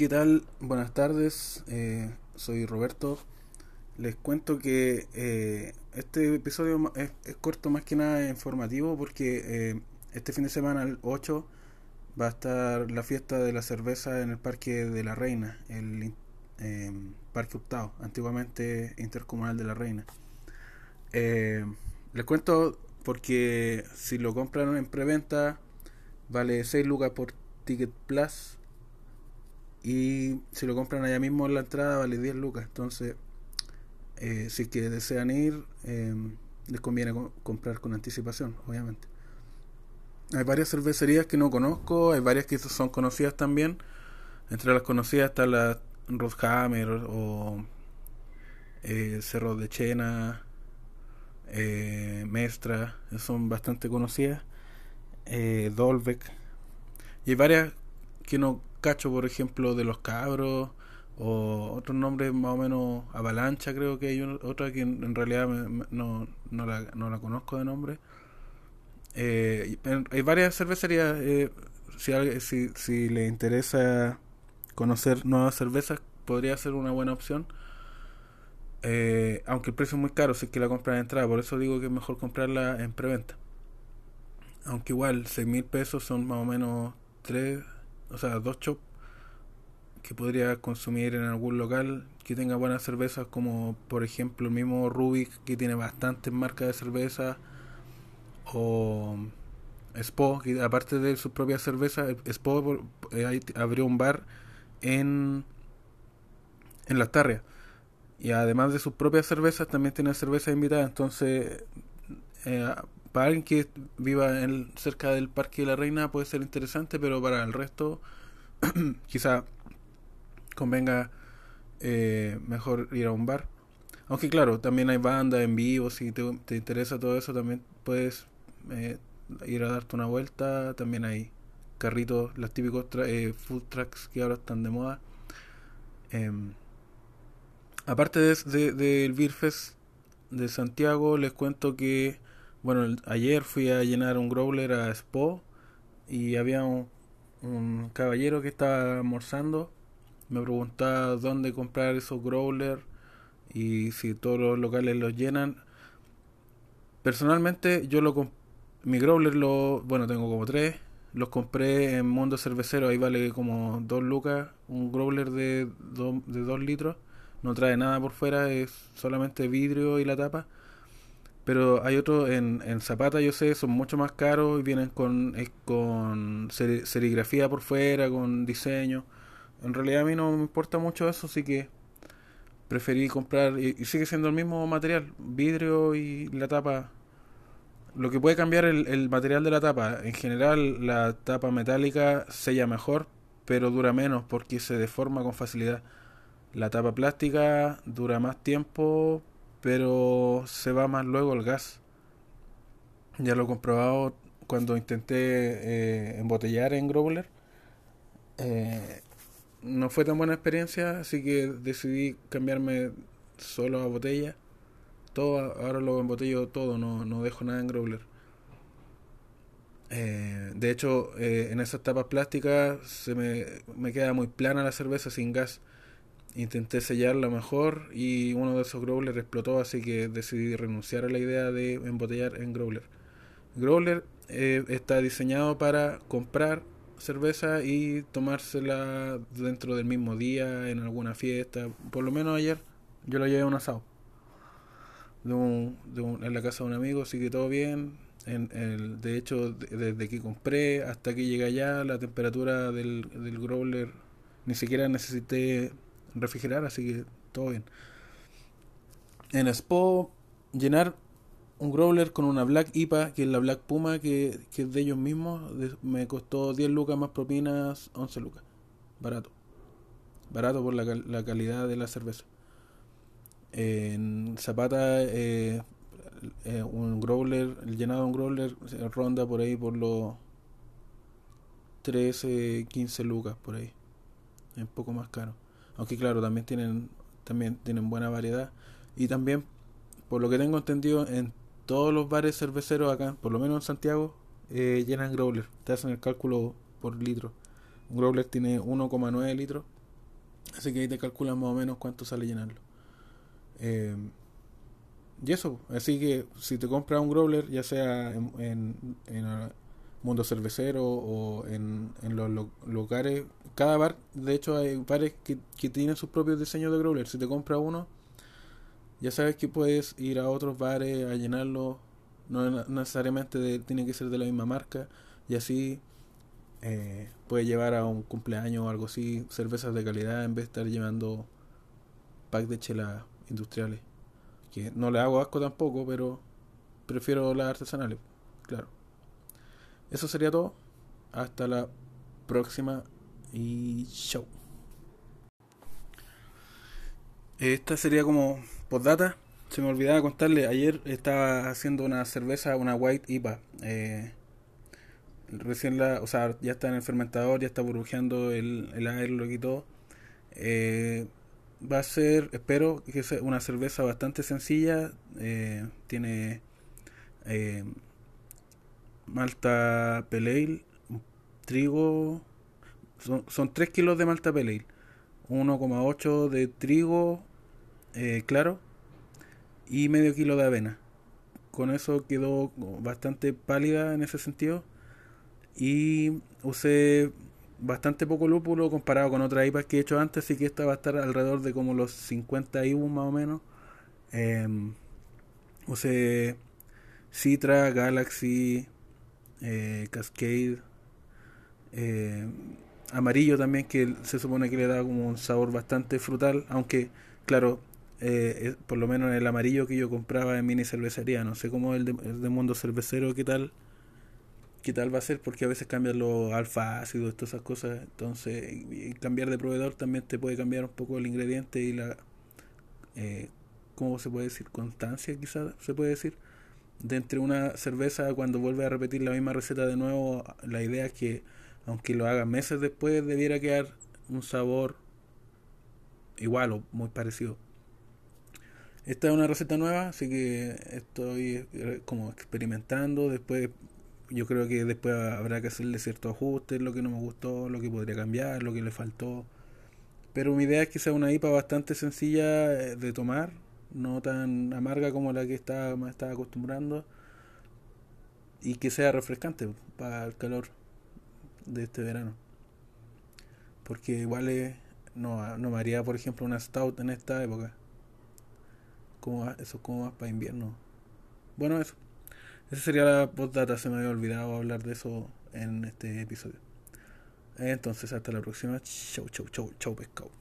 ¿Qué tal? Buenas tardes, eh, soy Roberto. Les cuento que eh, este episodio es, corto más que nada informativo porque eh, este fin de semana, el 8, va a estar la fiesta de la cerveza en el Parque de la Reina, el Parque Octavo, antiguamente Intercomunal de la Reina. les cuento porque si lo compran en preventa vale 6 lucas por Ticket Plus y si lo compran allá mismo en la entrada vale 10 lucas. Entonces, eh, si que desean ir, eh, les conviene comprar con anticipación, obviamente. Hay varias cervecerías que no conozco, hay varias que son conocidas también. Entre las conocidas está la Rodhammer o eh, Cerro de Chena, eh, Mestra, son bastante conocidas. Eh, Dolbeck. Y hay varias que no cacho, por ejemplo, de los cabros o otros nombres más o menos Avalancha, creo que hay otra que en, realidad no, no, la, no la conozco de nombre. Eh, hay varias cervecerías. Eh, si, si, si le interesa conocer nuevas cervezas, podría ser una buena opción. Eh, aunque el precio es muy caro si es que la compran de entrada, por eso digo que es mejor comprarla en preventa. Aunque igual, 6 mil pesos son más o menos 3, o sea, 2 chops que podría consumir en algún local que tenga buenas cervezas, como por ejemplo el mismo Rubik, que tiene bastantes marcas de cerveza, o Spo, que aparte de sus propias cervezas, Spo eh, abrió un bar en, en Las Tarrias. Y además de sus propias cervezas, también tiene cerveza invitada. Entonces, eh, para alguien que viva en, cerca del Parque de la Reina puede ser interesante, pero para el resto, quizá convenga eh, mejor ir a un bar. Aunque claro, también hay banda en vivo, si te, interesa todo eso, también puedes eh, ir a darte una vuelta. También hay carritos, los típicos eh, food trucks que ahora están de moda. Em, aparte del de, de, Beer Fest de Santiago, les cuento que, bueno, ayer fui a llenar un growler a Spo y había un, un caballero que estaba almorzando me preguntaba dónde comprar esos growlers y si todos los locales los llenan. Personalmente yo lo mi growler lo, bueno, tengo como tres, los compré en Mundo Cervecero, ahí vale como dos lucas, un growler de, de dos litros, no trae nada por fuera, es solamente vidrio y la tapa. Pero hay otros en, en Zapata, yo sé, son mucho más caros y vienen con, con serigrafía por fuera, con diseño. En realidad a mí no me importa mucho eso, así que preferí comprar, y, sigue siendo el mismo material, vidrio y la tapa. Lo que puede cambiar el, el material de la tapa, en general la tapa metálica sella mejor, pero dura menos porque se deforma con facilidad. La tapa plástica dura más tiempo, pero se va más luego el gas. Ya lo he comprobado cuando intenté eh, embotellar en Growler. Eh, no fue tan buena experiencia, así que decidí cambiarme solo a botella. Todo, ahora lo embotello todo, no, no dejo nada en growler. Eh, de hecho, eh, en esas tapas plásticas se me, me queda muy plana la cerveza sin gas. Intenté sellarla mejor y uno de esos growlers explotó, así que decidí renunciar a la idea de embotellar en growler. Growler eh, está diseñado para comprar cerveza y tomársela dentro del mismo día, en alguna fiesta. Por lo menos ayer yo la llevé a un asado. De un, de un, en la casa de un amigo, así que todo bien. En, el, de hecho, desde que compré hasta que llegué allá, la temperatura del growler ni siquiera necesité refrigerar, así que todo bien. En Expo, llenar un growler con una Black IPA, que es la Black Puma, que, que es de ellos mismos. me costó 10 lucas más propinas, 11 lucas. Barato. Barato por la, la calidad de la cerveza. En Zapata, eh, eh, un growler, el llenado de un growler ronda por ahí por los 13, 15 lucas por ahí. Es un poco más caro. Aunque claro, también tienen, también tienen buena variedad. Y también, por lo que tengo entendido, en todos los bares cerveceros acá, por lo menos en Santiago, eh, llenan growler. Te hacen el cálculo por litro. Un growler tiene 1,9 litros. Así que ahí te calculan más o menos cuánto sale llenarlo. Eh, y eso, así que si te compras un growler, ya sea en, mundo cervecero o en, en los lugares, cada bar, de hecho hay bares que, que tienen sus propios diseños de growler. Si te compras uno, ya sabes que puedes ir a otros bares a llenarlo, no necesariamente tiene que ser de la misma marca, y así eh, puedes llevar a un cumpleaños o algo así cervezas de calidad en vez de estar llevando pack de chela industriales que no le hago asco tampoco, pero prefiero las artesanales, claro. Eso sería todo. Hasta la próxima y chau. Esta sería como postdata. Se me olvidaba contarle, ayer estaba haciendo una cerveza, una White IPA. Eh, recién la, o sea, ya está en el fermentador, ya está burbujeando el, el aire, lo quitó. Eh, va a ser, espero que sea una cerveza bastante sencilla. Eh, tiene malta pale trigo. Son, son 3 kilos de malta pale 1,8 de trigo eh, claro y medio kilo de avena. Con eso quedó bastante pálida en ese sentido. Y usé bastante poco lúpulo comparado con otras IPAs que he hecho antes, así que esta va a estar alrededor de como los 50 IBU más o menos. Eh, usé Citra, Galaxy, eh, Cascade, eh, amarillo también que se supone que le da como un sabor bastante frutal, aunque claro, eh, por lo menos el amarillo que yo compraba en mini cervecería, no sé cómo el de, el de mundo cervecero, qué tal qué tal va a ser porque a veces cambian los alfa ácidos, todas esas cosas. Entonces, cambiar de proveedor también te puede cambiar un poco el ingrediente y la, eh, ¿cómo se puede decir? Constancia, quizás se puede decir. De una cerveza, cuando vuelve a repetir la misma receta de nuevo, la idea es que, aunque lo haga meses después, debiera quedar un sabor igual o muy parecido. Esta es una receta nueva, así que estoy eh, como experimentando. Después yo creo que después habrá que hacerle ciertos ajustes, lo que no me gustó, lo que podría cambiar, lo que le faltó. Pero mi idea es que sea una IPA bastante sencilla eh, de tomar, no tan amarga como la que estaba, me estaba acostumbrando, y que sea refrescante para el calor de este verano. Porque igual no, no me haría, por ejemplo, una stout en esta época. Como, eso es como más para invierno. Bueno, eso. Esa sería la postdata, se me había olvidado hablar de eso en este episodio. Entonces, hasta la próxima. Chau, chau, chau, chau, pescado.